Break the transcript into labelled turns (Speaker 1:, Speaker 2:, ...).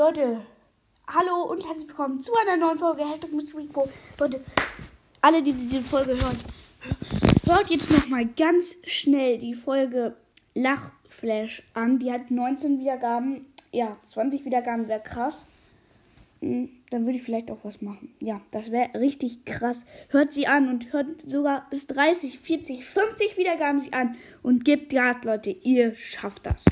Speaker 1: Leute, hallo und herzlich willkommen zu einer neuen Folge Hashtag Mystery Pro. Leute, alle, die diese Folge hören, hört jetzt nochmal ganz schnell die Folge Lachflash an. Die hat 19 Wiedergaben. Ja, 20 Wiedergaben wäre krass. Hm, dann würde ich vielleicht auch was machen. Ja, das wäre richtig krass. Hört sie an und hört sogar bis 30, 40, 50 Wiedergaben sich an und gebt Gas, Leute. Ihr schafft das.